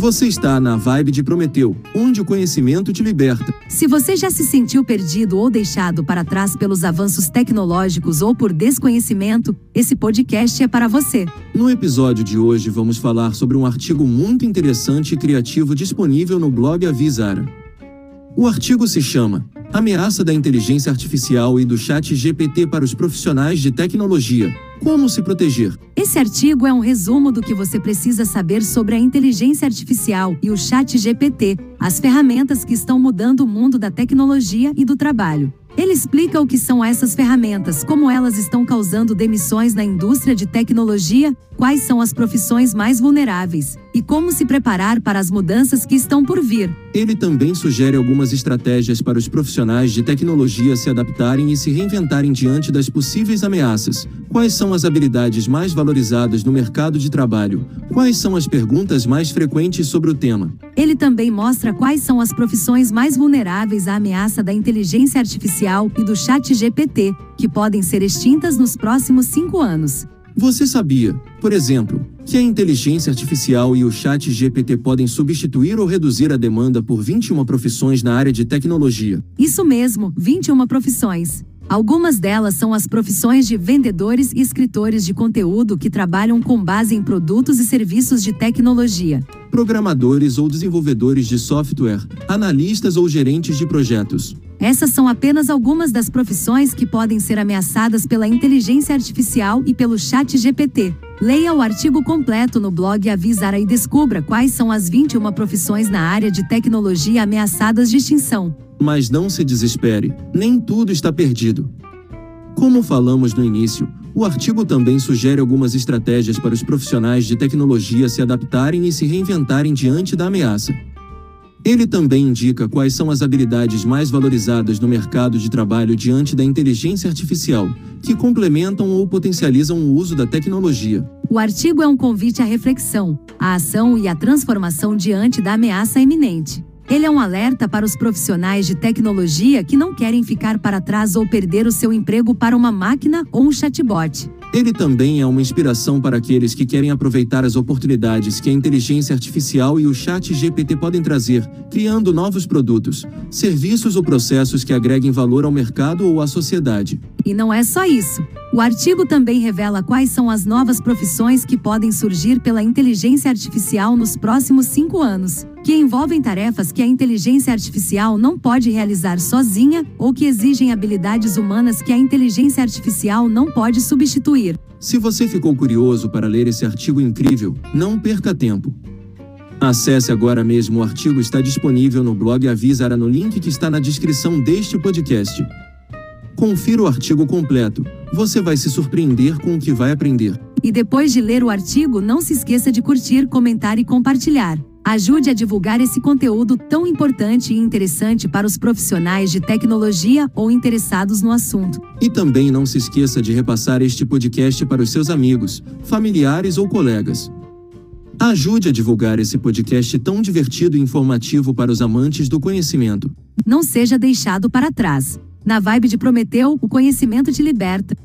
Você está na vibe de Prometeu, onde o conhecimento te liberta. Se você já se sentiu perdido ou deixado para trás pelos avanços tecnológicos ou por desconhecimento, esse podcast é para você. No episódio de hoje vamos falar sobre um artigo muito interessante e criativo disponível no blog Avisara. O artigo se chama Ameaça da inteligência artificial e do chat GPT para os profissionais de tecnologia. Como se proteger? Esse artigo é um resumo do que você precisa saber sobre a inteligência artificial e o chat GPT, as ferramentas que estão mudando o mundo da tecnologia e do trabalho. Ele explica o que são essas ferramentas, como elas estão causando demissões na indústria de tecnologia, quais são as profissões mais vulneráveis e como se preparar para as mudanças que estão por vir. Ele também sugere algumas estratégias para os profissionais de tecnologia se adaptarem e se reinventarem diante das possíveis ameaças. Quais são as habilidades mais valorizadas no mercado de trabalho? Quais são as perguntas mais frequentes sobre o tema? Ele também mostra quais são as profissões mais vulneráveis à ameaça da inteligência artificial e do chat GPT, que podem ser extintas nos próximos cinco anos. Você sabia, por exemplo, que a inteligência artificial e o chat GPT podem substituir ou reduzir a demanda por 21 profissões na área de tecnologia? Isso mesmo, 21 profissões. Algumas delas são as profissões de vendedores e escritores de conteúdo que trabalham com base em produtos e serviços de tecnologia. Programadores ou desenvolvedores de software, analistas ou gerentes de projetos. Essas são apenas algumas das profissões que podem ser ameaçadas pela inteligência artificial e pelo chat GPT. Leia o artigo completo no blog Avisara e descubra quais são as 21 profissões na área de tecnologia ameaçadas de extinção. Mas não se desespere, nem tudo está perdido. Como falamos no início, o artigo também sugere algumas estratégias para os profissionais de tecnologia se adaptarem e se reinventarem diante da ameaça. Ele também indica quais são as habilidades mais valorizadas no mercado de trabalho diante da inteligência artificial, que complementam ou potencializam o uso da tecnologia. O artigo é um convite à reflexão, à ação e à transformação diante da ameaça iminente. Ele é um alerta para os profissionais de tecnologia que não querem ficar para trás ou perder o seu emprego para uma máquina ou um chatbot. Ele também é uma inspiração para aqueles que querem aproveitar as oportunidades que a inteligência artificial e o chat GPT podem trazer, criando novos produtos, serviços ou processos que agreguem valor ao mercado ou à sociedade. E não é só isso. O artigo também revela quais são as novas profissões que podem surgir pela inteligência artificial nos próximos cinco anos, que envolvem tarefas que a inteligência artificial não pode realizar sozinha ou que exigem habilidades humanas que a inteligência artificial não pode substituir. Se você ficou curioso para ler esse artigo incrível, não perca tempo. Acesse agora mesmo o artigo está disponível no blog Avisara no link que está na descrição deste podcast. Confira o artigo completo. Você vai se surpreender com o que vai aprender. E depois de ler o artigo, não se esqueça de curtir, comentar e compartilhar. Ajude a divulgar esse conteúdo tão importante e interessante para os profissionais de tecnologia ou interessados no assunto. E também não se esqueça de repassar este podcast para os seus amigos, familiares ou colegas. Ajude a divulgar esse podcast tão divertido e informativo para os amantes do conhecimento. Não seja deixado para trás. Na vibe de Prometeu, o conhecimento te liberta.